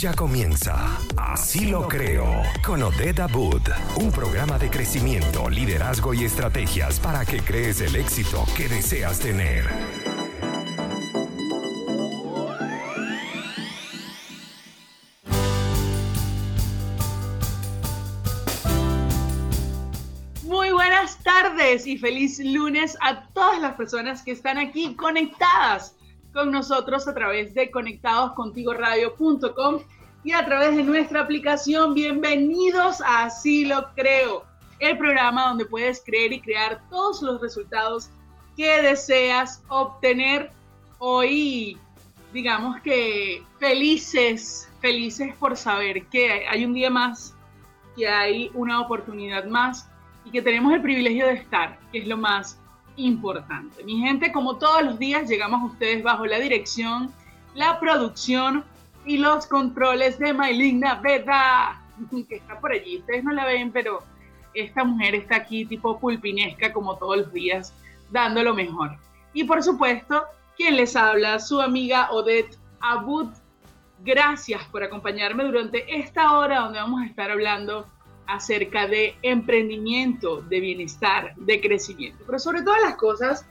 Ya comienza Así lo creo con Odette Abud, un programa de crecimiento, liderazgo y estrategias para que crees el éxito que deseas tener. Muy buenas tardes y feliz lunes a todas las personas que están aquí conectadas con nosotros a través de conectadoscontigoradio.com y a través de nuestra aplicación. Bienvenidos a Así lo creo, el programa donde puedes creer y crear todos los resultados que deseas obtener hoy. Digamos que felices, felices por saber que hay un día más, que hay una oportunidad más y que tenemos el privilegio de estar, que es lo más importante. Mi gente, como todos los días, llegamos a ustedes bajo la dirección, la producción y los controles de Maylina Veda, que está por allí. Ustedes no la ven, pero esta mujer está aquí tipo pulpinesca como todos los días, dando lo mejor. Y por supuesto, quien les habla, su amiga Odette Abud. Gracias por acompañarme durante esta hora donde vamos a estar hablando acerca de emprendimiento, de bienestar, de crecimiento. Pero sobre todas las cosas,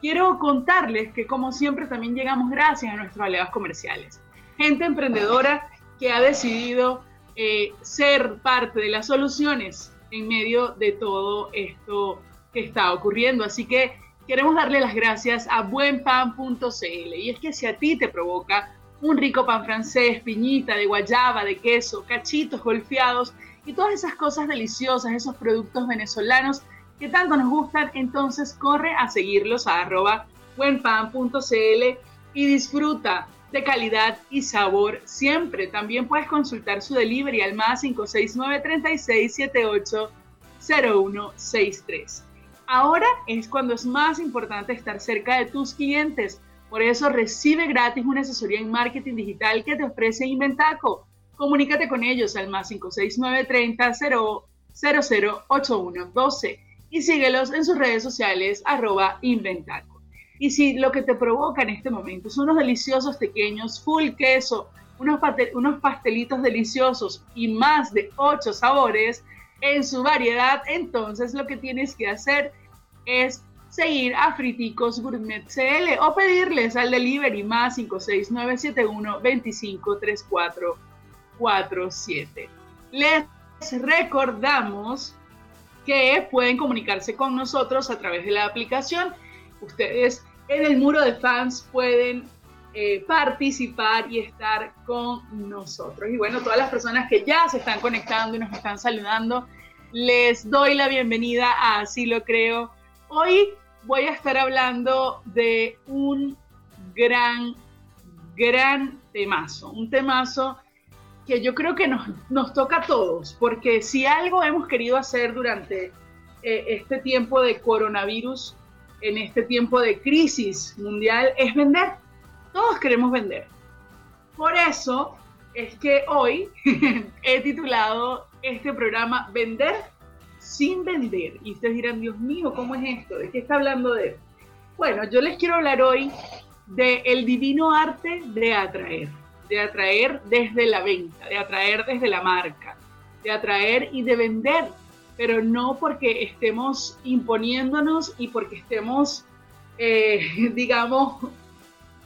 quiero contarles que como siempre también llegamos gracias a nuestros aliados comerciales. Gente emprendedora que ha decidido eh, ser parte de las soluciones en medio de todo esto que está ocurriendo. Así que queremos darle las gracias a buenpan.cl. Y es que si a ti te provoca un rico pan francés, piñita de guayaba, de queso, cachitos golpeados, y todas esas cosas deliciosas, esos productos venezolanos que tanto nos gustan, entonces corre a seguirlos a arroba buenpan.cl y disfruta de calidad y sabor siempre. También puedes consultar su delivery al más 569 3678 0163. Ahora es cuando es más importante estar cerca de tus clientes. Por eso recibe gratis una asesoría en marketing digital que te ofrece Inventaco comunícate con ellos al más 56930 008112 y síguelos en sus redes sociales arroba inventaco. Y si lo que te provoca en este momento son unos deliciosos pequeños full queso, unos, unos pastelitos deliciosos y más de 8 sabores en su variedad, entonces lo que tienes que hacer es seguir a Friticos Gourmet CL o pedirles al delivery más 56971 2534 47. Les recordamos que pueden comunicarse con nosotros a través de la aplicación. Ustedes en el muro de fans pueden eh, participar y estar con nosotros. Y bueno, todas las personas que ya se están conectando y nos están saludando, les doy la bienvenida a Así lo creo. Hoy voy a estar hablando de un gran, gran temazo, un temazo que yo creo que nos, nos toca a todos, porque si algo hemos querido hacer durante eh, este tiempo de coronavirus, en este tiempo de crisis mundial, es vender. Todos queremos vender. Por eso es que hoy he titulado este programa Vender sin vender. Y ustedes dirán, Dios mío, ¿cómo es esto? ¿De qué está hablando de? Bueno, yo les quiero hablar hoy de el divino arte de atraer de atraer desde la venta, de atraer desde la marca, de atraer y de vender, pero no porque estemos imponiéndonos y porque estemos, eh, digamos,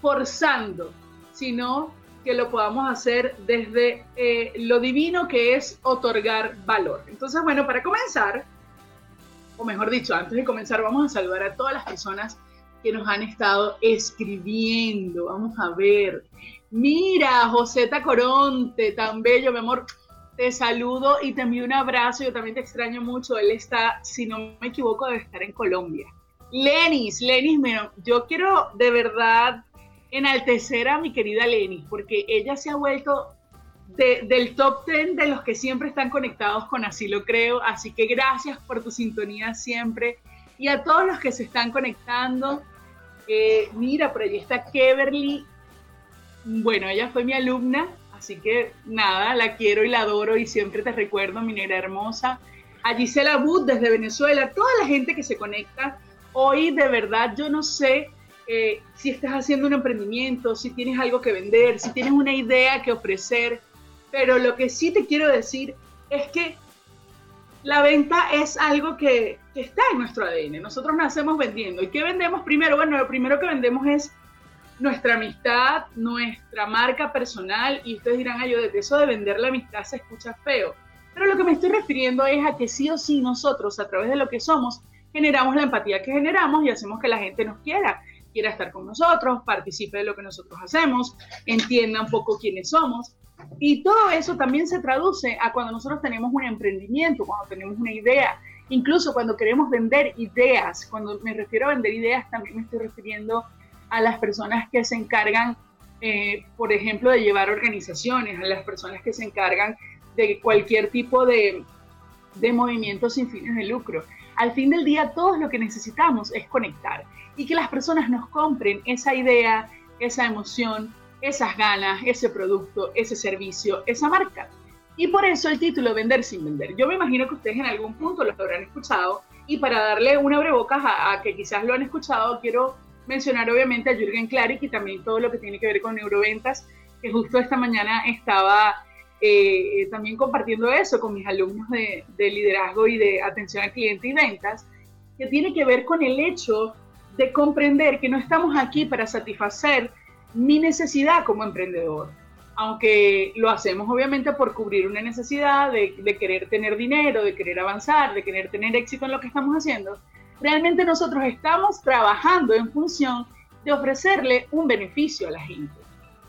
forzando, sino que lo podamos hacer desde eh, lo divino que es otorgar valor. Entonces, bueno, para comenzar, o mejor dicho, antes de comenzar, vamos a saludar a todas las personas que nos han estado escribiendo. Vamos a ver. Mira, Joseta Coronte, tan bello, mi amor. Te saludo y te envío un abrazo. Yo también te extraño mucho. Él está, si no me equivoco, debe estar en Colombia. Lenis, Lenis, yo quiero de verdad enaltecer a mi querida Lenis, porque ella se ha vuelto del top 10 de los que siempre están conectados con Así lo creo. Así que gracias por tu sintonía siempre. Y a todos los que se están conectando, eh, mira, por allí está Keverly bueno, ella fue mi alumna, así que nada, la quiero y la adoro y siempre te recuerdo, mi negra hermosa. A Gisela Wood desde Venezuela, toda la gente que se conecta. Hoy de verdad yo no sé eh, si estás haciendo un emprendimiento, si tienes algo que vender, si tienes una idea que ofrecer, pero lo que sí te quiero decir es que la venta es algo que, está en nuestro ADN. Nosotros nacemos vendiendo. ¿Y qué vendemos primero? Bueno, lo primero que vendemos es nuestra amistad, nuestra marca personal. Y ustedes dirán, ay, yo de eso de vender la amistad se escucha feo. Pero lo que me estoy refiriendo es a que sí o sí nosotros, a través de lo que somos, generamos la empatía que generamos y hacemos que la gente nos quiera, quiera estar con nosotros, participe de lo que nosotros hacemos, entienda un poco quiénes somos. Y todo eso también se traduce a cuando nosotros tenemos un emprendimiento, cuando tenemos una idea, incluso cuando queremos vender ideas. Cuando me refiero a vender ideas, también me estoy refiriendo a las personas que se encargan, eh, por ejemplo, de llevar organizaciones, a las personas que se encargan de cualquier tipo de, de movimiento sin fines de lucro. Al fin del día, todo lo que necesitamos es conectar y que las personas nos compren esa idea, esa emoción, esas ganas, ese producto, ese servicio, esa marca. Y por eso el título Vender sin vender. Yo me imagino que ustedes en algún punto lo habrán escuchado y para darle una abrebocas a, a que quizás lo han escuchado, quiero mencionar obviamente a Jürgen Klarik y también todo lo que tiene que ver con neuroventas, que justo esta mañana estaba eh, también compartiendo eso con mis alumnos de, de liderazgo y de atención al cliente y ventas, que tiene que ver con el hecho de comprender que no estamos aquí para satisfacer mi necesidad como emprendedor. Aunque lo hacemos obviamente por cubrir una necesidad de, querer tener dinero, de querer avanzar, de querer tener éxito en lo que estamos haciendo, realmente nosotros estamos trabajando en función de ofrecerle un beneficio a la gente.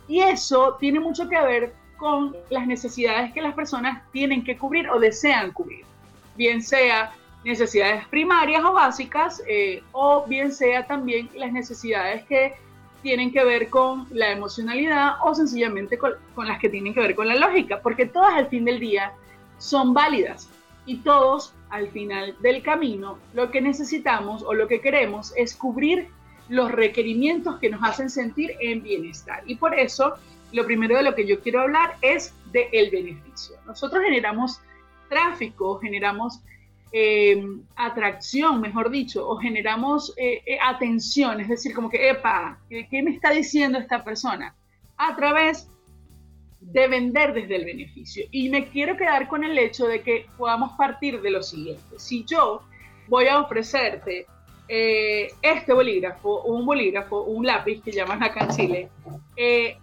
Y eso tiene mucho que ver con las necesidades que las personas tienen que cubrir o desean cubrir, bien sea necesidades primarias o básicas, eh, o bien sea también las necesidades que tienen que ver con la emocionalidad o sencillamente con, las que tienen que ver con la lógica, porque todas al fin del día son válidas y todos al final del camino lo que necesitamos o lo que queremos es cubrir los requerimientos que nos hacen sentir en bienestar. Y por eso lo primero de lo que yo quiero hablar es del el beneficio. Nosotros generamos tráfico, generamos eh, atracción, mejor dicho, o generamos eh, eh, atención, es decir, como que, epa, ¿qué, me está diciendo esta persona? A través de vender desde el beneficio. Y me quiero quedar con el hecho de que podamos partir de lo siguiente. Si yo voy a ofrecerte este bolígrafo, un bolígrafo, un lápiz que llaman acá en Chile,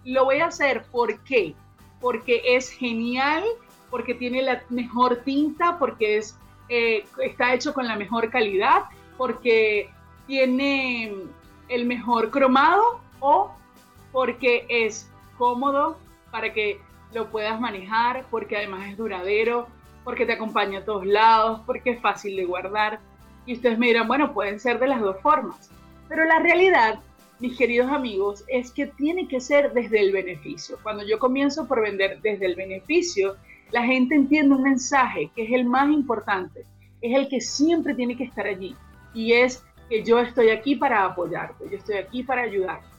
lo voy a hacer ¿por qué? Porque es genial, porque tiene la mejor tinta, porque es eh, está hecho con la mejor calidad, porque tiene el mejor cromado o porque es cómodo para que lo puedas manejar, porque además es duradero, porque te acompaña a todos lados, porque es fácil de guardar. Y ustedes me dirán, bueno, pueden ser de las dos formas. Pero la realidad, mis queridos amigos, es que tiene que ser desde el beneficio. Cuando yo comienzo por vender desde el beneficio, la gente entiende un mensaje que es el más importante, es el que siempre tiene que estar allí y es que yo estoy aquí para apoyarte, yo estoy aquí para ayudarte.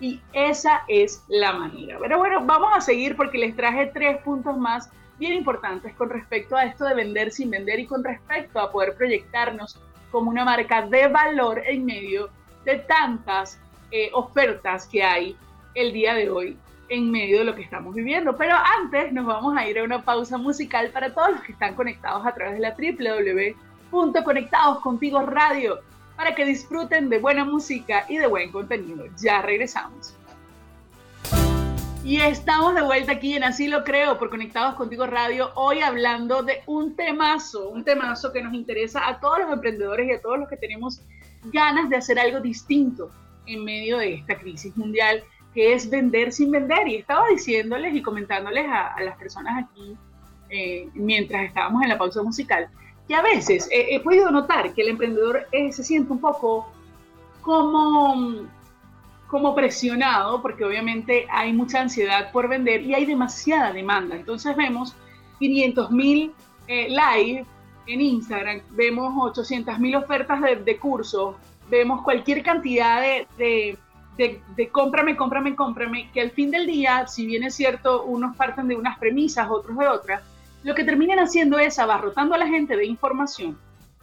Y esa es la manera. Pero bueno, vamos a seguir porque les traje tres puntos más bien importantes con respecto a esto de vender sin vender y con respecto a poder proyectarnos como una marca de valor en medio de tantas eh, ofertas que hay el día de hoy en medio de lo que estamos viviendo. Pero antes nos vamos a ir a una pausa musical para todos los que están conectados a través de la www.conectadoscontigo radio para que disfruten de buena música y de buen contenido. Ya regresamos. Y estamos de vuelta aquí en Así lo creo por Conectados Contigo Radio, hoy hablando de un temazo, un temazo que nos interesa a todos los emprendedores y a todos los que tenemos ganas de hacer algo distinto en medio de esta crisis mundial que es vender sin vender. Y estaba diciéndoles y comentándoles a, las personas aquí, eh, mientras estábamos en la pausa musical, que a veces he podido notar que el emprendedor eh, se siente un poco como, como presionado, porque obviamente hay mucha ansiedad por vender y hay demasiada demanda. Entonces vemos 500 mil eh, en Instagram, vemos 800 mil ofertas de, de cursos, vemos cualquier cantidad de de, cómprame, cómprame, cómprame, que al fin del día, si bien es cierto, unos parten de unas premisas, otros de otras, lo que terminan haciendo es abarrotando a la gente de información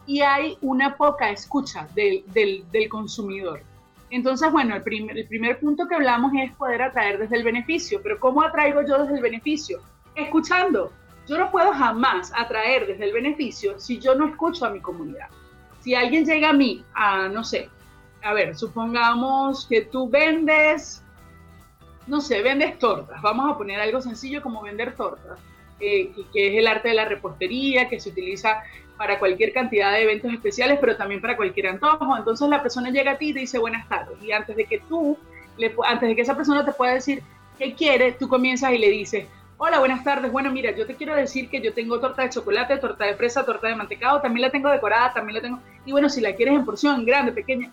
y hay una poca escucha del, del, consumidor. Entonces, bueno, el primer, el primer punto que hablamos es poder atraer desde el beneficio, pero ¿cómo atraigo yo desde el beneficio? escuchando. Yo no puedo jamás atraer desde el beneficio si yo no escucho a mi comunidad. Si alguien llega a mí, a, no sé, a ver, supongamos que tú vendes, no sé, vendes tortas. Vamos a poner algo sencillo como vender tortas, que es el arte de la repostería, que se utiliza para cualquier cantidad de eventos especiales, pero también para cualquier antojo. Entonces la persona llega a ti y te dice buenas tardes. Y antes de que tú, antes de que esa persona te pueda decir qué quiere, tú comienzas y le dices, hola, buenas tardes. Bueno, mira, yo te quiero decir que yo tengo torta de chocolate, torta de fresa, torta de mantecado, también la tengo decorada, también la tengo. Y bueno, si la quieres en porción grande, pequeña,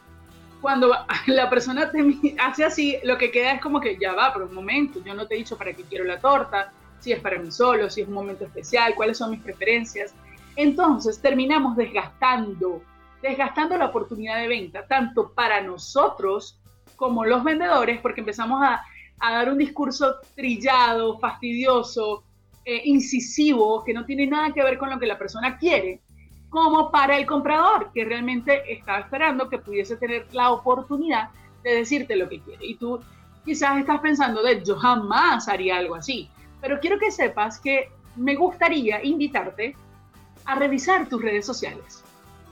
cuando la persona hace así, lo que queda es como que ya va, por un momento, yo no te he dicho para qué quiero la torta, si es para mí solo, si es un momento especial, cuáles son mis preferencias. Entonces terminamos desgastando, desgastando la oportunidad de venta, tanto para nosotros como los vendedores, porque empezamos a, dar un discurso trillado, fastidioso, eh, incisivo, que no tiene nada que ver con lo que la persona quiere, como para el comprador, que realmente estaba esperando que pudiese tener la oportunidad de decirte lo que quiere. Y tú quizás estás pensando de yo jamás haría algo así, pero quiero que sepas que me gustaría invitarte a revisar tus redes sociales.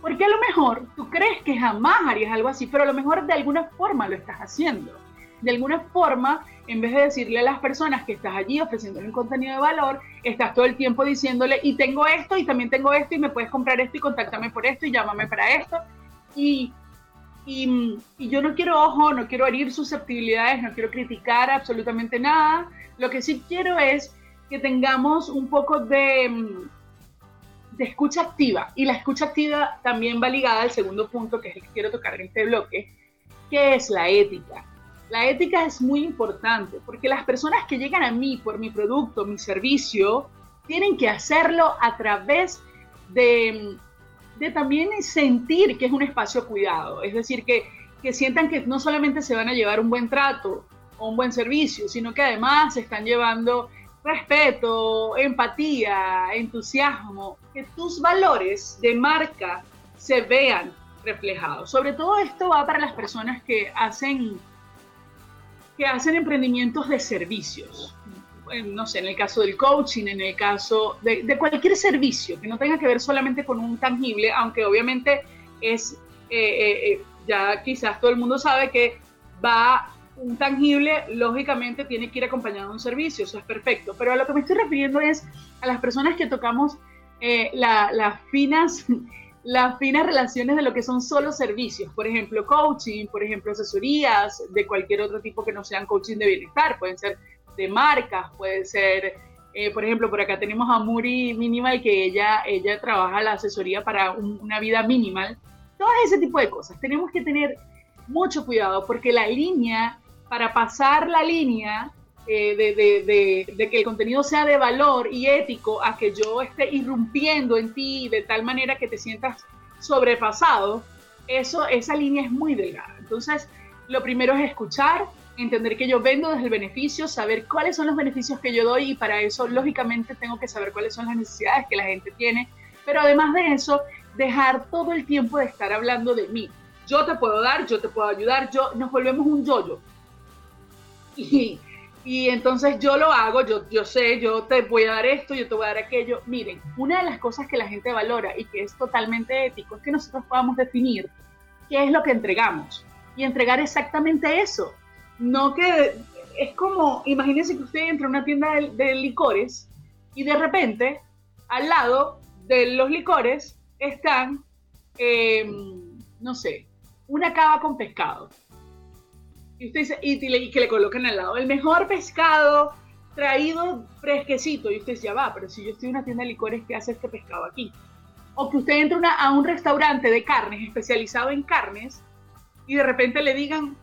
Porque a lo mejor tú crees que jamás harías algo así, pero a lo mejor de alguna forma lo estás haciendo. De alguna forma, en vez de decirle a las personas que estás allí ofreciéndole un contenido de valor, estás todo el tiempo diciéndole, y tengo esto, y también tengo esto, y me puedes comprar esto, y contáctame por esto, y llámame para esto. Y, y, yo no quiero, ojo, no quiero herir susceptibilidades, no quiero criticar absolutamente nada. Lo que sí quiero es que tengamos un poco de de escucha activa. Y la escucha activa también va ligada al segundo punto, que es el que quiero tocar en este bloque, que es la ética. La ética es muy importante porque las personas que llegan a mí por mi producto, mi servicio, tienen que hacerlo a través de, de también sentir que es un espacio cuidado. Es decir, que, que sientan que no solamente se van a llevar un buen trato o un buen servicio, sino que además se están llevando respeto, empatía, entusiasmo, que tus valores de marca se vean reflejados. Sobre todo esto va para las personas que hacen, que hacen emprendimientos de servicios. No sé, en el caso del coaching, en el caso de, cualquier servicio que no tenga que ver solamente con un tangible, aunque obviamente es, eh, eh, eh, ya quizás todo el mundo sabe que va un tangible, lógicamente, tiene que ir acompañado de un servicio, eso es perfecto. Pero a lo que me estoy refiriendo es a las personas que tocamos las, finas, las finas relaciones de lo que son solo servicios. Por ejemplo, coaching, por ejemplo, asesorías de cualquier otro tipo que no sean coaching de bienestar. Pueden ser de marcas, puede ser, eh, por ejemplo, por acá tenemos a Muri Minimal, que ella, ella trabaja la asesoría para una vida minimal. Todo ese tipo de cosas. Tenemos que tener mucho cuidado porque la línea para pasar la línea eh, de, que el contenido sea de valor y ético a que yo esté irrumpiendo en ti de tal manera que te sientas sobrepasado, eso, esa línea es muy delgada. Entonces, lo primero es escuchar, entender que yo vendo desde el beneficio, saber cuáles son los beneficios que yo doy y para eso, lógicamente, tengo que saber cuáles son las necesidades que la gente tiene, pero además de eso, dejar todo el tiempo de estar hablando de mí. Yo te puedo dar, yo te puedo ayudar, yo nos volvemos un yoyo. Y, entonces yo lo hago, yo, yo sé, yo te voy a dar esto, yo te voy a dar aquello. Miren, una de las cosas que la gente valora y que es totalmente ético es que nosotros podamos definir qué es lo que entregamos y entregar exactamente eso. No que es como, imagínense que usted entra a una tienda de, licores y de repente al lado de los licores están, em, no sé, una cava con pescado y usted dice, y, que le coloquen al lado el mejor pescado traído fresquecito. Y usted dice, ya va, pero si yo estoy en una tienda de licores, ¿qué hace este pescado aquí? O que usted entra a un restaurante de carnes, especializado en carnes, y de repente le digan,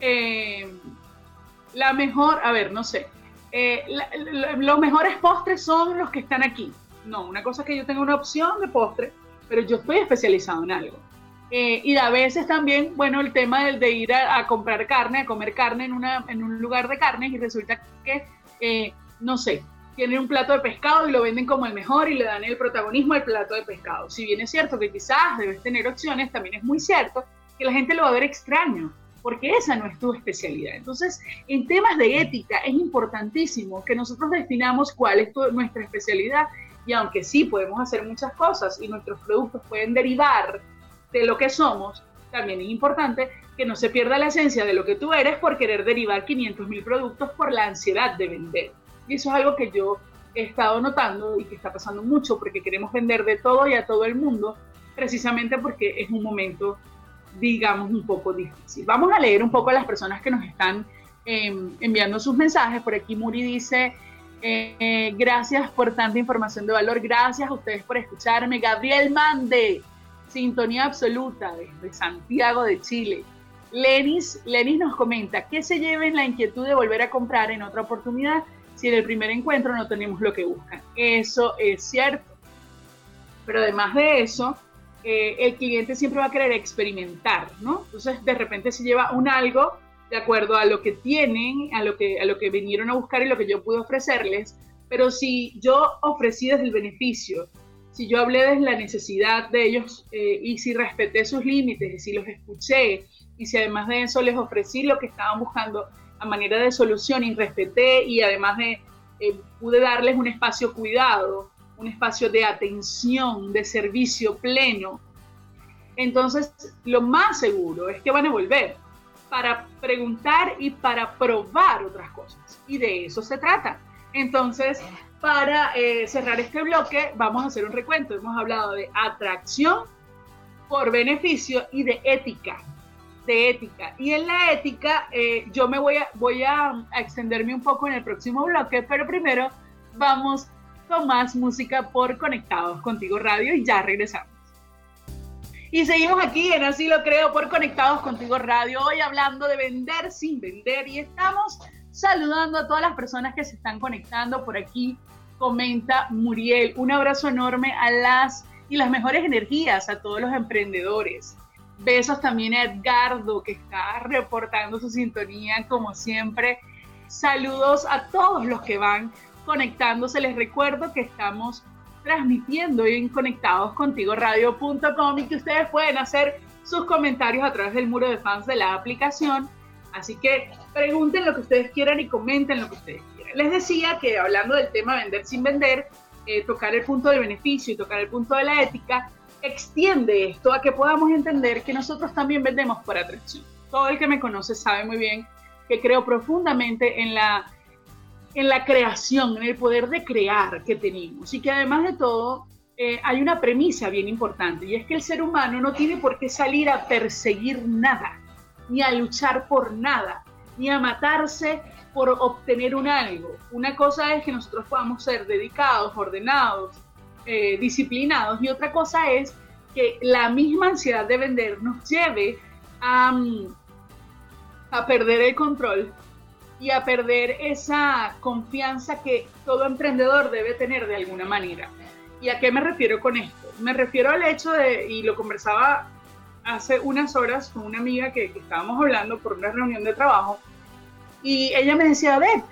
eh, la mejor, a ver, no sé, eh, los mejores postres son los que están aquí. No, una cosa es que yo tengo una opción de postre, pero yo estoy especializado en algo. Eh, y a veces también, bueno, el tema del de ir a, comprar carne, a comer carne en, una, en un lugar de carnes y resulta que, eh, no sé, tienen un plato de pescado y lo venden como el mejor y le dan el protagonismo al plato de pescado. Si bien es cierto que quizás debes tener opciones, también es muy cierto que la gente lo va a ver extraño. Porque esa no es tu especialidad. Entonces, en temas de ética es importantísimo que nosotros definamos cuál es nuestra especialidad y aunque sí podemos hacer muchas cosas y nuestros productos pueden derivar de lo que somos, también es importante que no se pierda la esencia de lo que tú eres por querer derivar 500 mil productos por la ansiedad de vender. Y eso es algo que yo he estado notando y que está pasando mucho porque queremos vender de todo y a todo el mundo, precisamente porque es un momento, digamos, un poco difícil. Vamos a leer un poco a las personas que nos están em, enviando sus mensajes. Por aquí Muri dice, eh, gracias por tanta información de valor, gracias a ustedes por escucharme. Gabriel Mande, sintonía absoluta desde Santiago de Chile. Lenis, Lenis nos comenta, ¿qué se lleven la inquietud de volver a comprar en otra oportunidad si en el primer encuentro no tenemos lo que buscan? Eso es cierto. Pero además de eso, eh, el cliente siempre va a querer experimentar, ¿no? Entonces, de repente se lleva un algo de acuerdo a lo que tienen, a lo que, a lo que vinieron a buscar y lo que yo pude ofrecerles. Pero si yo ofrecí desde el beneficio, si yo hablé desde la necesidad de ellos eh, y si respeté sus límites y si los escuché y si además de eso les ofrecí lo que estaban buscando a manera de solución y respeté y además de eh, pude darles un espacio cuidado, un espacio de atención, de servicio pleno, entonces lo más seguro es que van a volver para preguntar y para probar otras cosas. Y de eso se trata. Entonces, para eh, cerrar este bloque, vamos a hacer un recuento. Hemos hablado de atracción por beneficio y de ética. De ética. Y en la ética, eh, yo me voy a, voy a extenderme un poco en el próximo bloque, pero primero vamos con más música por Conectados Contigo Radio y ya regresamos. Y seguimos aquí en Así lo creo por Conectados Contigo Radio, hoy hablando de vender sin vender y estamos saludando a todas las personas que se están conectando por aquí. Comenta Muriel, un abrazo enorme a las y las mejores energías a todos los emprendedores. Besos también a Edgardo que está reportando su sintonía como siempre. Saludos a todos los que van conectándose. Les recuerdo que estamos transmitiendo en conectados contigo radio.com y que ustedes pueden hacer sus comentarios a través del muro de fans de la aplicación. Así que pregunten lo que ustedes quieran y comenten lo que ustedes quieran. Les decía que hablando del tema vender sin vender, eh, tocar el punto del beneficio y tocar el punto de la ética, extiende esto a que podamos entender que nosotros también vendemos por atracción. Todo el que me conoce sabe muy bien que creo profundamente en la en la creación, en el poder de crear que tenemos. Y que además de todo, eh, hay una premisa bien importante, y es que el ser humano no tiene por qué salir a perseguir nada, ni a luchar por nada, ni a matarse por obtener un algo. Una cosa es que nosotros podamos ser dedicados, ordenados, eh, disciplinados, y otra cosa es que la misma ansiedad de vender nos lleve a, a perder el control y a perder esa confianza que todo emprendedor debe tener de alguna manera. ¿Y a qué me refiero con esto? Me refiero al hecho de, y lo conversaba hace unas horas con una amiga que, estábamos hablando por una reunión de trabajo, y ella me decía, a ver,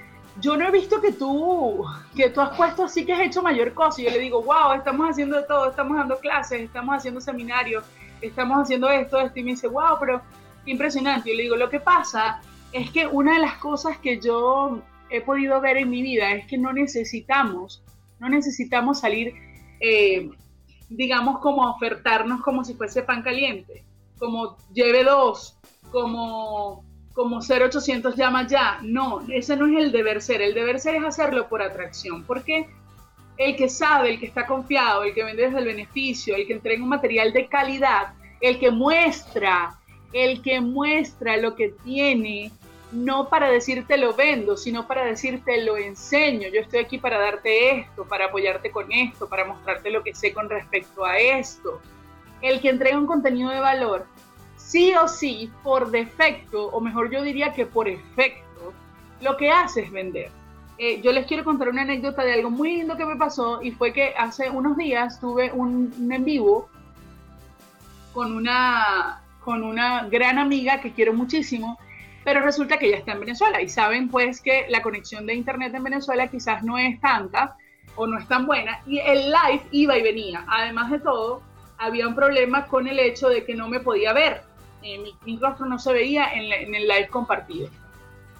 yo no he visto que tú, que tú has puesto así que has hecho mayor cosa. Y yo le digo, wow, estamos haciendo todo, estamos dando clases, estamos haciendo seminarios, estamos haciendo esto, esto. Y me dice, wow, pero impresionante. Y yo le digo, lo que pasa es que una de las cosas que yo he podido ver en mi vida es que no necesitamos, no necesitamos salir, eh, digamos, como ofertarnos como si fuese pan caliente, como lleve dos, como, como 0800 llama ya. No, ese no es el deber ser. El deber ser es hacerlo por atracción. Porque el que sabe, el que está confiado, el que vende desde el beneficio, el que entrega un material de calidad, el que muestra el que muestra lo que tiene, no para decirte lo vendo, sino para decirte lo enseño. Yo estoy aquí para darte esto, para apoyarte con esto, para mostrarte lo que sé con respecto a esto. El que entrega un contenido de valor, sí o sí, por defecto, o mejor yo diría que por efecto, lo que hace es vender. Eh, yo les quiero contar una anécdota de algo muy lindo que me pasó y fue que hace unos días tuve un, un en vivo con una con una gran amiga que quiero muchísimo, pero resulta que ella está en Venezuela y saben pues que la conexión de internet en Venezuela quizás no es tanta o no es tan buena y el live iba y venía. Además de todo, había un problema con el hecho de que no me podía ver. mi, mi, rostro no se veía en, en, el live compartido.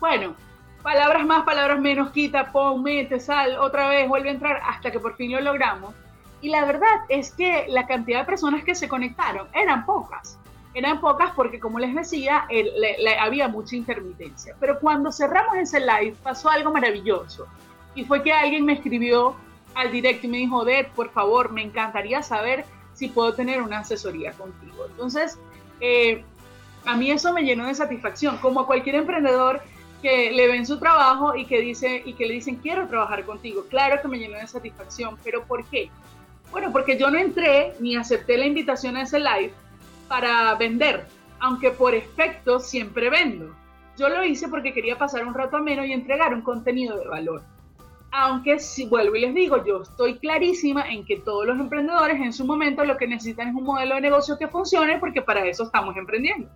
Bueno, palabras más, palabras menos, quita, pon, mete, sal, otra vez, vuelve a entrar, hasta que por fin lo logramos. Y la verdad es que la cantidad de personas que se conectaron eran pocas. Eran pocas porque, como les decía, había mucha intermitencia. Pero cuando cerramos ese live pasó algo maravilloso. Y fue que alguien me escribió al directo y me dijo, Ded, por favor, me encantaría saber si puedo tener una asesoría contigo. Entonces, eh, a mí eso me llenó de satisfacción, como a cualquier emprendedor que le ven su trabajo y que, dice, y que le dicen, quiero trabajar contigo. Claro que me llenó de satisfacción, pero ¿por qué? Bueno, porque yo no entré ni acepté la invitación a ese live para vender, aunque por efecto siempre vendo. Yo lo hice porque quería pasar un rato ameno y entregar un contenido de valor. Aunque si vuelvo y les digo, yo estoy clarísima en que todos los emprendedores en su momento lo que necesitan es un modelo de negocio que funcione porque para eso estamos emprendiendo.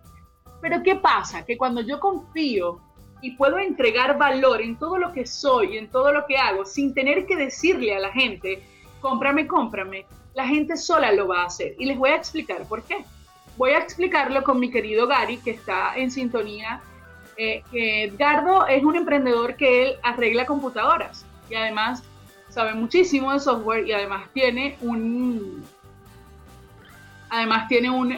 Pero ¿qué pasa? Que cuando yo confío y puedo entregar valor en todo lo que soy, en todo lo que hago, sin tener que decirle a la gente, cómprame, cómprame, la gente sola lo va a hacer. Y les voy a explicar por qué. Voy a explicarlo con mi querido Gary, que está en sintonía. Eh, es un emprendedor que él arregla computadoras y además sabe muchísimo de software y además tiene un además tiene un,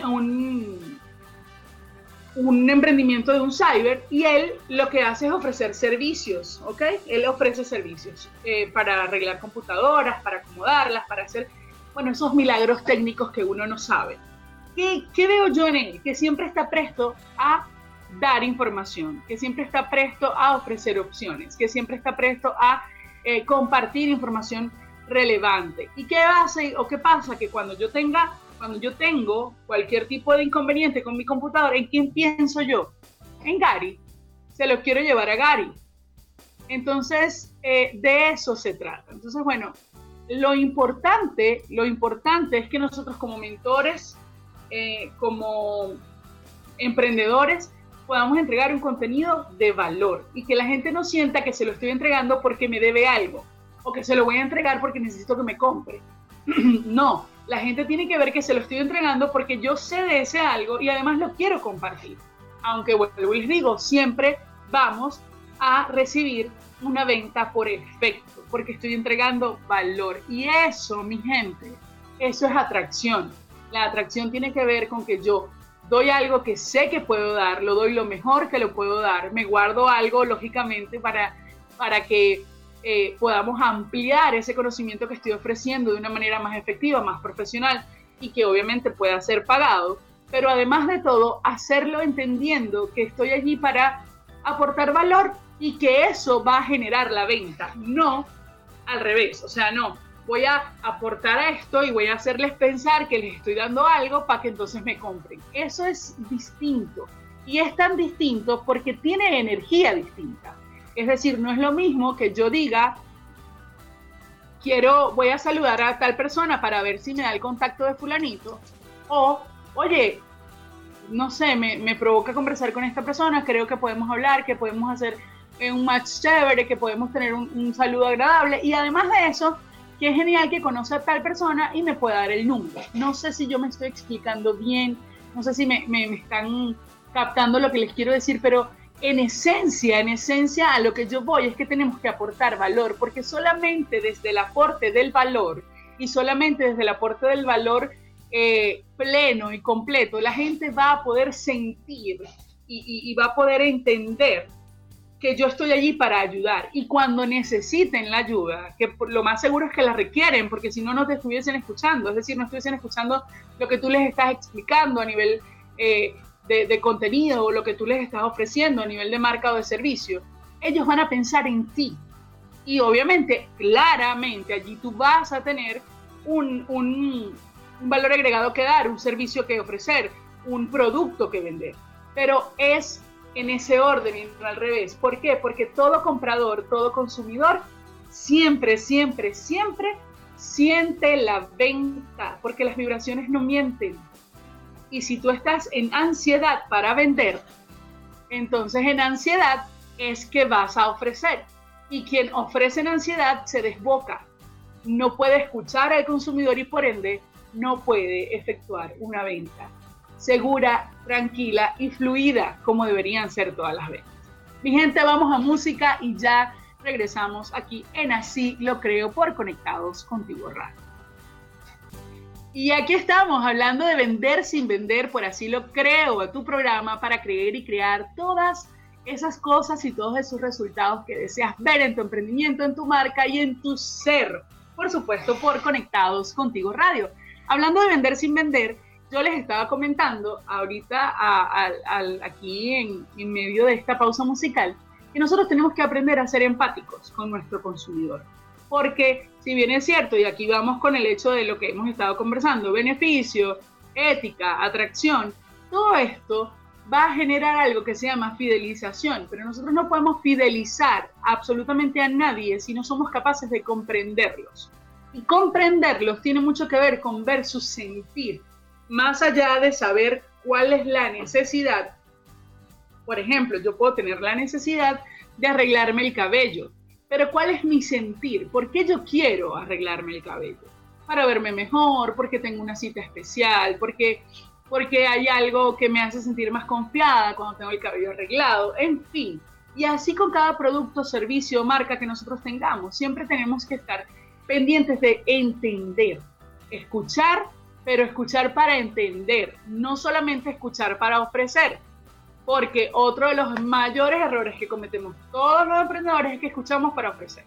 un, emprendimiento de un cyber y él lo que hace es ofrecer servicios, ¿ok? Él ofrece servicios eh, para arreglar computadoras, para acomodarlas, para hacer, bueno, esos milagros técnicos que uno no sabe. ¿Qué, ¿Qué veo yo en él? Que siempre está presto a dar información, que siempre está presto a ofrecer opciones, que siempre está presto a eh, compartir información relevante. ¿Y qué hace o qué pasa? Que cuando yo tenga, cuando yo tengo cualquier tipo de inconveniente con mi computadora, ¿en quién pienso yo? En Gary. Se lo quiero llevar a Gary. Entonces, eh, de eso se trata. Entonces, bueno, lo importante, lo importante es que nosotros como mentores, eh, como emprendedores, podamos entregar un contenido de valor y que la gente no sienta que se lo estoy entregando porque me debe algo o que se lo voy a entregar porque necesito que me compre. no, la gente tiene que ver que se lo estoy entregando porque yo sé de ese algo y además lo quiero compartir. Aunque vuelvo y les digo, siempre vamos a recibir una venta por efecto, porque estoy entregando valor. Y eso, mi gente, eso es atracción. La atracción tiene que ver con que yo doy algo que sé que puedo dar, lo doy lo mejor que lo puedo dar, me guardo algo lógicamente para, para que eh, podamos ampliar ese conocimiento que estoy ofreciendo de una manera más efectiva, más profesional y que obviamente pueda ser pagado, pero además de todo, hacerlo entendiendo que estoy allí para aportar valor y que eso va a generar la venta, no al revés, o sea, no, voy a aportar a esto y voy a hacerles pensar que les estoy dando algo para que entonces me compren. Eso es distinto. Y es tan distinto porque tiene energía distinta. Es decir, no es lo mismo que yo diga, quiero, voy a saludar a tal persona para ver si me da el contacto de fulanito. O, oye, no sé, me, me provoca conversar con esta persona, creo que podemos hablar, que podemos hacer un match chévere, que podemos tener un, un saludo agradable. Y además de eso, qué genial que conoce a tal persona y me pueda dar el número. No sé si yo me estoy explicando bien, no sé si me, me, están captando lo que les quiero decir, pero en esencia, en esencia a lo que yo voy es que tenemos que aportar valor, porque solamente desde el aporte del valor y solamente desde el aporte del valor eh, pleno y completo, la gente va a poder sentir y, y va a poder entender que yo estoy allí para ayudar y cuando necesiten la ayuda, que lo más seguro es que la requieren, porque si no, no te estuviesen escuchando, es decir, no estuviesen escuchando lo que tú les estás explicando a nivel eh, de, contenido o lo que tú les estás ofreciendo a nivel de marca o de servicio, ellos van a pensar en ti. Y obviamente, claramente, allí tú vas a tener un, un valor agregado que dar, un servicio que ofrecer, un producto que vender. Pero es en ese orden y no al revés. ¿Por qué? Porque todo comprador, todo consumidor, siempre, siempre, siempre siente la venta, porque las vibraciones no mienten. Y si tú estás en ansiedad para vender, entonces en ansiedad es que vas a ofrecer. Y quien ofrece en ansiedad se desboca. No puede escuchar al consumidor y por ende no puede efectuar una venta. Segura, tranquila y fluida como deberían ser todas las veces. Mi gente, vamos a música y ya regresamos aquí en Así lo creo por Conectados Contigo Radio. Y aquí estamos hablando de vender sin vender, por así lo creo, a tu programa para creer y crear todas esas cosas y todos esos resultados que deseas ver en tu emprendimiento, en tu marca y en tu ser. Por supuesto, por Conectados Contigo Radio. Hablando de vender sin vender, yo les estaba comentando ahorita aquí en, en medio de esta pausa musical que nosotros tenemos que aprender a ser empáticos con nuestro consumidor. Porque si bien es cierto, y aquí vamos con el hecho de lo que hemos estado conversando, beneficio, ética, atracción, todo esto va a generar algo que se llama fidelización, pero nosotros no podemos fidelizar absolutamente a nadie si no somos capaces de comprenderlos. Y comprenderlos tiene mucho que ver con ver su sentir, más allá de saber cuál es la necesidad. Por ejemplo, yo puedo tener la necesidad de arreglarme el cabello, pero ¿cuál es mi sentir? ¿Por qué yo quiero arreglarme el cabello? Para verme mejor, porque tengo una cita especial, porque, porque hay algo que me hace sentir más confiada cuando tengo el cabello arreglado, en fin. Y así con cada producto, servicio marca que nosotros tengamos, siempre tenemos que estar pendientes de entender, escuchar pero escuchar para entender, no solamente escuchar para ofrecer. Porque otro de los mayores errores que cometemos todos los emprendedores es que escuchamos para ofrecer.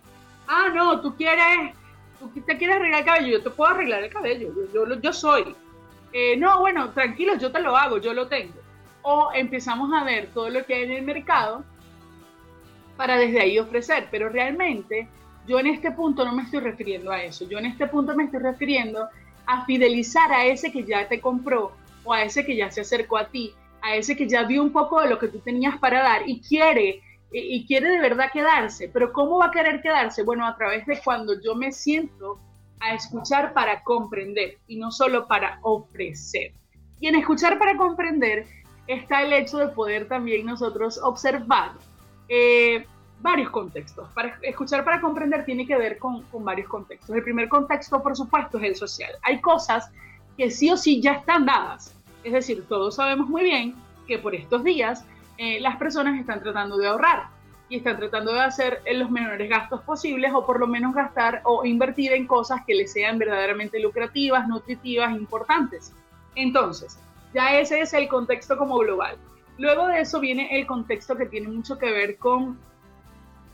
Ah, no, tú quieres, tú te quieres arreglar el cabello, yo te puedo arreglar el cabello, yo, soy. Eh, no, bueno, tranquilo, yo te lo hago, yo lo tengo. O empezamos a ver todo lo que hay en el mercado para desde ahí ofrecer, pero realmente yo en este punto no me estoy refiriendo a eso, yo en este punto me estoy refiriendo fidelizar a ese que ya te compró o a ese que ya se acercó a ti, a ese que ya vio un poco de lo que tú tenías para dar y quiere y quiere de verdad quedarse. Pero ¿cómo va a querer quedarse? Bueno, a través de cuando yo me siento a escuchar para comprender y no solo para ofrecer. Y en escuchar para comprender está el hecho de poder también nosotros observar eh, varios contextos. Para escuchar para comprender tiene que ver con, varios contextos. El primer contexto, por supuesto, es el social. Hay cosas que sí o sí ya están dadas. Es decir, todos sabemos muy bien que por estos días eh, las personas están tratando de ahorrar y están tratando de hacer los menores gastos posibles o por lo menos gastar o invertir en cosas que les sean verdaderamente lucrativas, nutritivas, importantes. Entonces, ya ese es el contexto como global. Luego de eso viene el contexto que tiene mucho que ver con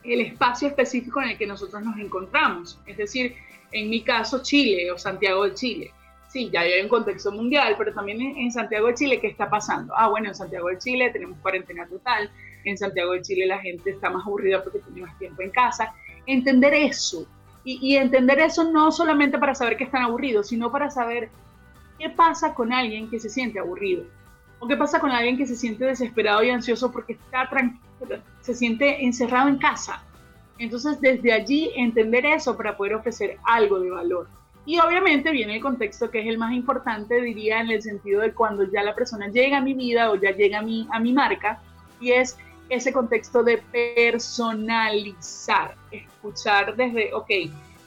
el espacio específico en el que nosotros nos encontramos. Es decir, en mi caso, Chile o Santiago de Chile. Sí, ya hay un contexto mundial, pero también en Santiago de Chile, ¿qué está pasando? Ah, bueno, en Santiago de Chile tenemos cuarentena total. En Santiago de Chile la gente está más aburrida porque tiene más tiempo en casa. Entender eso. Y, y entender eso no solamente para saber que están aburridos, sino para saber qué pasa con alguien que se siente aburrido. O qué pasa con alguien que se siente desesperado y ansioso porque está tranquilo se siente encerrado en casa. Entonces, desde allí entender eso para poder ofrecer algo de valor. Y obviamente viene el contexto que es el más importante, diría, en el sentido de cuando ya la persona llega a mi vida o ya llega a mi, a mi marca, y es ese contexto de personalizar, escuchar desde, ok,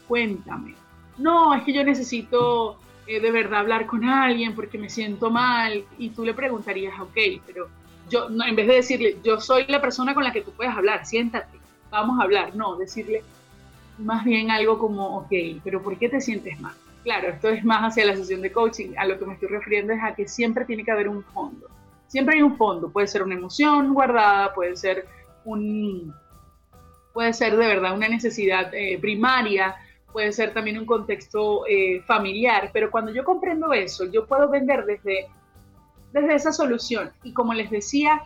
cuéntame. No, es que yo necesito eh, de verdad hablar con alguien porque me siento mal, y tú le preguntarías, ok, pero yo, no, en vez de decirle, yo soy la persona con la que tú puedes hablar, siéntate, vamos a hablar, no, decirle más bien algo como, ok, pero ¿por qué te sientes mal? Claro, esto es más hacia la sesión de coaching, a lo que me estoy refiriendo es a que siempre tiene que haber un fondo, siempre hay un fondo, puede ser una emoción guardada, puede ser un, puede ser de verdad una necesidad eh, primaria, puede ser también un contexto eh, familiar, pero cuando yo comprendo eso, yo puedo vender desde desde esa solución. Y como les decía,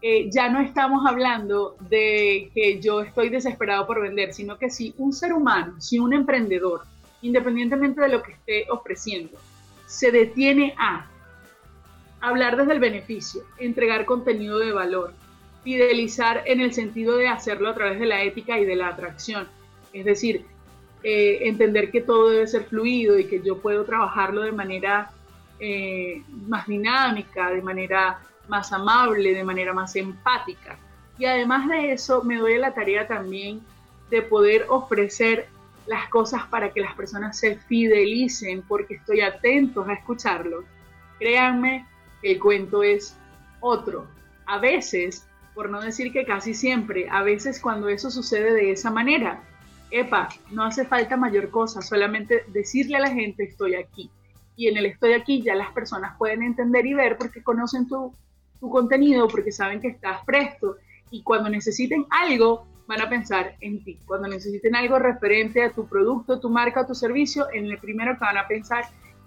eh, ya no estamos hablando de que yo estoy desesperado por vender, sino que si un ser humano, si un emprendedor, independientemente de lo que esté ofreciendo, se detiene a hablar desde el beneficio, entregar contenido de valor, fidelizar en el sentido de hacerlo a través de la ética y de la atracción. Es decir, eh, entender que todo debe ser fluido y que yo puedo trabajarlo de manera eh, más dinámica, de manera más amable, de manera más empática. Y además de eso, me doy la tarea también de poder ofrecer las cosas para que las personas se fidelicen porque estoy atentos a escucharlos. Créanme el cuento es otro. A veces, por no decir que casi siempre, a veces cuando eso sucede de esa manera, epa, no hace falta mayor cosa, solamente decirle a la gente estoy aquí. Y en el estoy aquí ya las personas pueden entender y ver porque conocen tu, tu contenido, porque saben que estás presto. Y cuando necesiten algo, van a pensar en ti. Cuando necesiten algo referente a tu producto, tu marca tu servicio, en el primero que van a pensar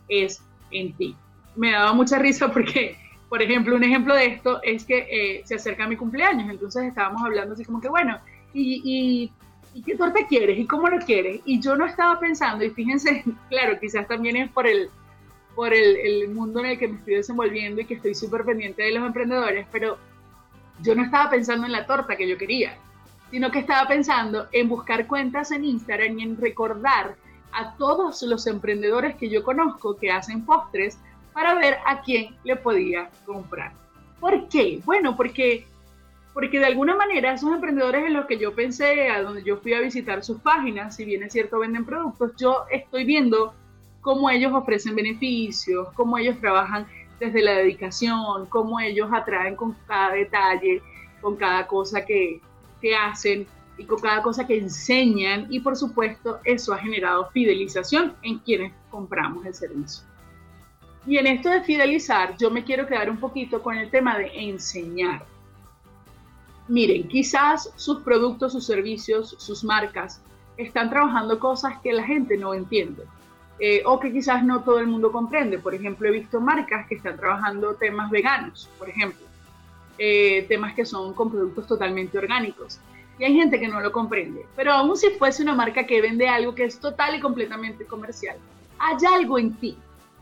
es en ti. Me daba mucha risa porque, por ejemplo, un ejemplo de esto es que eh, se acerca mi cumpleaños, entonces estábamos hablando así como que, bueno, y, qué torta quieres? ¿Y cómo lo quieres? Y yo no estaba pensando, y fíjense, claro, quizás también es por el, por el, el mundo en el que me estoy desenvolviendo y que estoy súper pendiente de los emprendedores, pero yo no estaba pensando en la torta que yo quería, sino que estaba pensando en buscar cuentas en Instagram y en recordar a todos los emprendedores que yo conozco que hacen postres para ver a quién le podía comprar. ¿Por qué? Bueno, porque, porque de alguna manera esos emprendedores en los que yo pensé, a donde yo fui a visitar sus páginas, si bien es cierto venden productos, yo estoy viendo cómo ellos ofrecen beneficios, cómo ellos trabajan desde la dedicación, cómo ellos atraen con cada detalle, con cada cosa que, que hacen y con cada cosa que enseñan y por supuesto eso ha generado fidelización en quienes compramos el servicio. Y en esto de fidelizar, yo me quiero quedar un poquito con el tema de enseñar. Miren, quizás sus productos, sus servicios, sus marcas están trabajando cosas que la gente no entiende eh, o que quizás no todo el mundo comprende. Por ejemplo, he visto marcas que están trabajando temas veganos, por ejemplo, eh, temas que son con productos totalmente orgánicos y hay gente que no lo comprende. Pero aún si fuese una marca que vende algo que es total y completamente comercial, hay algo en ti,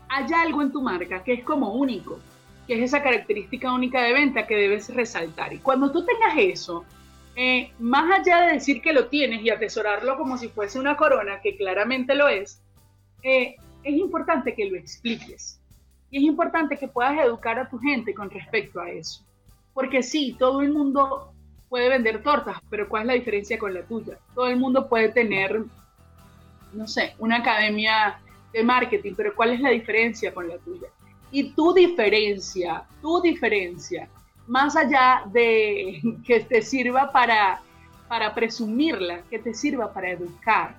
hay algo en tu marca que es como único, que es esa característica única de venta que debes resaltar. Y cuando tú tengas eso, eh, más allá de decir que lo tienes y atesorarlo como si fuese una corona, que claramente lo es, eh, es importante que lo expliques. Y es importante que puedas educar a tu gente con respecto a eso. Porque sí, todo el mundo puede vender tortas, pero ¿cuál es la diferencia con la tuya? Todo el mundo puede tener, no sé, una academia de marketing, pero ¿cuál es la diferencia con la tuya? Y tu diferencia, tu diferencia, más allá de que te sirva para, para presumirla, que te sirva para educar.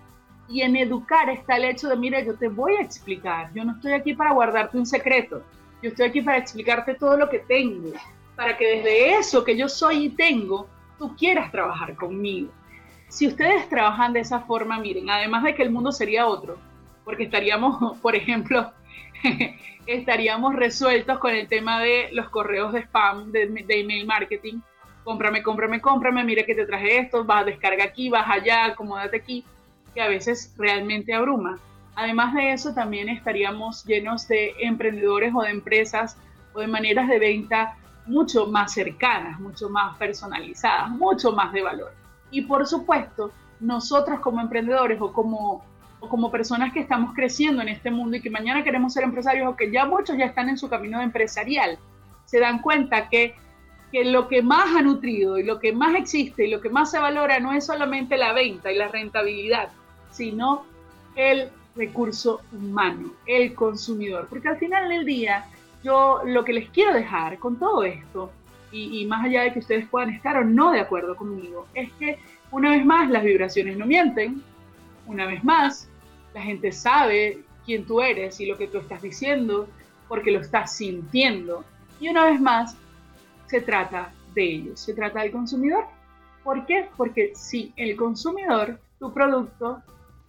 Y en educar está el hecho de, mira, yo te voy a explicar, yo no estoy aquí para guardarte un secreto, yo estoy aquí para explicarte todo lo que tengo, para que desde eso que yo soy y tengo, tú quieras trabajar conmigo. Si ustedes trabajan de esa forma, miren, además de que el mundo sería otro, porque estaríamos, por ejemplo, estaríamos resueltos con el tema de los correos de spam, de, email marketing. Cómprame, cómprame, cómprame, mira que te traje esto, vas a descarga aquí, vas allá, acomódate aquí, que a veces realmente abruma. Además de eso, también estaríamos llenos de emprendedores o de empresas o de maneras de venta mucho más cercanas, mucho más personalizadas, mucho más de valor. Y por supuesto, nosotros como emprendedores o como, como personas que estamos creciendo en este mundo y que mañana queremos ser empresarios o que ya muchos ya están en su camino empresarial, se dan cuenta que, que lo que más ha nutrido y lo que más existe y lo que más se valora no es solamente la venta y la rentabilidad, sino el recurso humano, el consumidor. Porque al final del día, yo lo que les quiero dejar con todo esto, y, más allá de que ustedes puedan estar o no de acuerdo conmigo, es que una vez más las vibraciones no mienten, una vez más la gente sabe quién tú eres y lo que tú estás diciendo porque lo estás sintiendo. Y una vez más se trata de ellos, se trata del consumidor. ¿Por qué? Porque si el consumidor, tu producto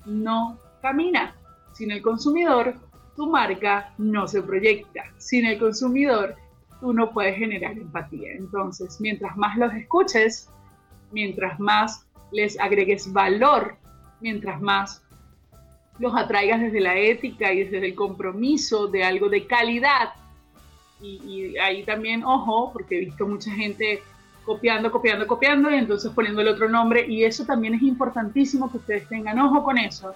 no camina. Sin el consumidor, tu marca no se proyecta. Sin el consumidor, tú no puedes generar empatía. Entonces, mientras más los escuches, mientras más les agregues valor, mientras más los atraigas desde la ética y desde el compromiso de algo de calidad. Y, ahí también, ojo, porque he visto mucha gente copiando, copiando, copiando y entonces poniendo el otro nombre. Y eso también es importantísimo que ustedes tengan ojo con eso.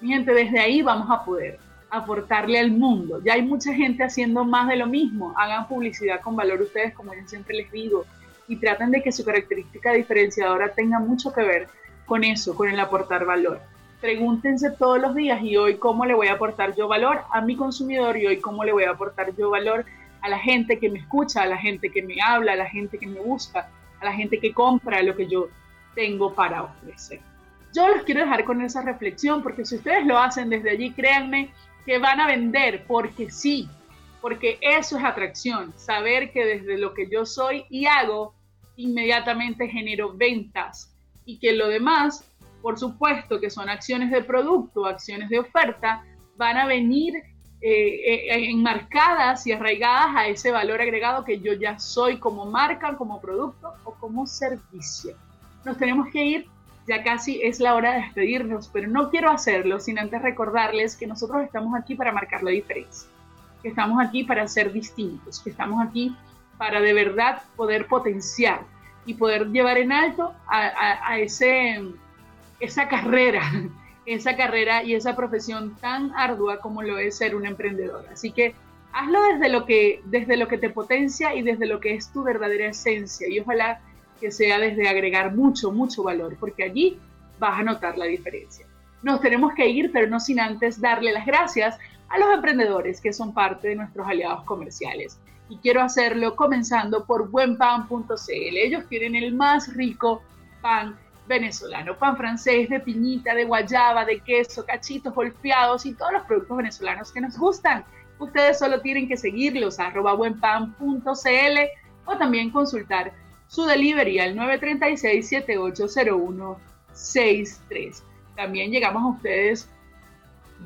Mi gente, desde ahí vamos a poder aportarle al mundo. Ya hay mucha gente haciendo más de lo mismo. Hagan publicidad con valor ustedes, como yo siempre les digo, y traten de que su característica diferenciadora tenga mucho que ver con eso, con el aportar valor. Pregúntense todos los días y hoy cómo le voy a aportar yo valor a mi consumidor y hoy cómo le voy a aportar yo valor a la gente que me escucha, a la gente que me habla, a la gente que me busca, a la gente que compra lo que yo tengo para ofrecer. Yo los quiero dejar con esa reflexión porque si ustedes lo hacen desde allí, créanme que van a vender porque sí, porque eso es atracción, saber que desde lo que yo soy y hago, inmediatamente genero ventas y que lo demás, por supuesto que son acciones de producto, acciones de oferta, van a venir eh, eh, enmarcadas y arraigadas a ese valor agregado que yo ya soy como marca, como producto o como servicio. Nos tenemos que ir, ya casi es la hora de despedirnos, pero no quiero hacerlo sin antes recordarles que nosotros estamos aquí para marcar la diferencia, que estamos aquí para ser distintos, que estamos aquí para de verdad poder potenciar y poder llevar en alto a, ese, esa carrera esa carrera y esa profesión tan ardua como lo es ser un emprendedor. Así que hazlo desde lo que, desde lo que te potencia y desde lo que es tu verdadera esencia y ojalá que sea desde agregar mucho, mucho valor, porque allí vas a notar la diferencia. Nos tenemos que ir, pero no sin antes darle las gracias a los emprendedores que son parte de nuestros aliados comerciales. Y quiero hacerlo comenzando por buenpan.cl. Ellos tienen el más rico pan venezolano, pan francés de piñita, de guayaba, de queso, cachitos golpeados y todos los productos venezolanos que nos gustan. Ustedes solo tienen que seguirlos a o también consultar su delivery al 936-780163. También llegamos a ustedes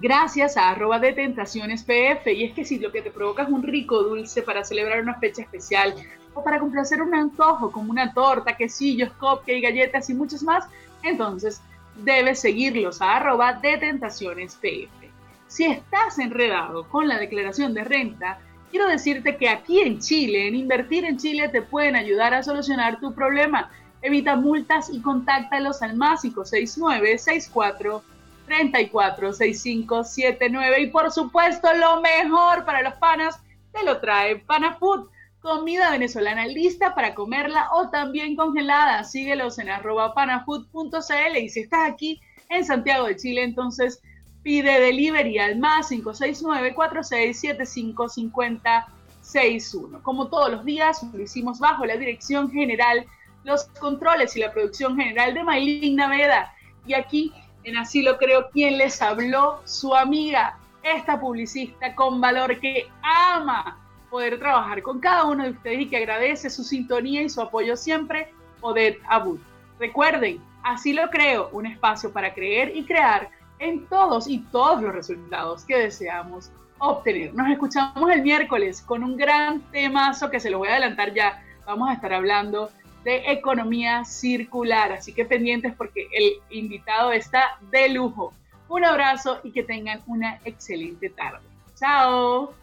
gracias a arroba de tentaciones PF. Y es que si lo que te provoca es un rico dulce para celebrar una fecha especial, o para complacer un antojo como una torta, quesillos, cupcake, galletas y muchos más, entonces debes seguirlos a arroba de tentaciones PF. Si estás enredado con la declaración de renta, quiero decirte que aquí en Chile, en Invertir en Chile, te pueden ayudar a solucionar tu problema. Evita multas y contáctalos al más 569 64 34 65 79 y por supuesto lo mejor para los panas te lo trae Panafood comida venezolana lista para comerla o también congelada. Síguelos en arroba panafood.cl y si estás aquí en Santiago de Chile, entonces pide delivery al más 569-4675-5061. Como todos los días, lo hicimos bajo la dirección general, los controles y la producción general de Maylin Naveda. Y aquí, en Así lo creo, quien les habló, su amiga, esta publicista con valor que ama poder trabajar con cada uno de ustedes y que agradece su sintonía y su apoyo siempre, Odette Abud. Recuerden, así lo creo, un espacio para creer y crear en todos y todos los resultados que deseamos obtener. Nos escuchamos el miércoles con un gran temazo que se lo voy a adelantar ya. Vamos a estar hablando de economía circular, así que pendientes porque el invitado está de lujo. Un abrazo y que tengan una excelente tarde. Chao.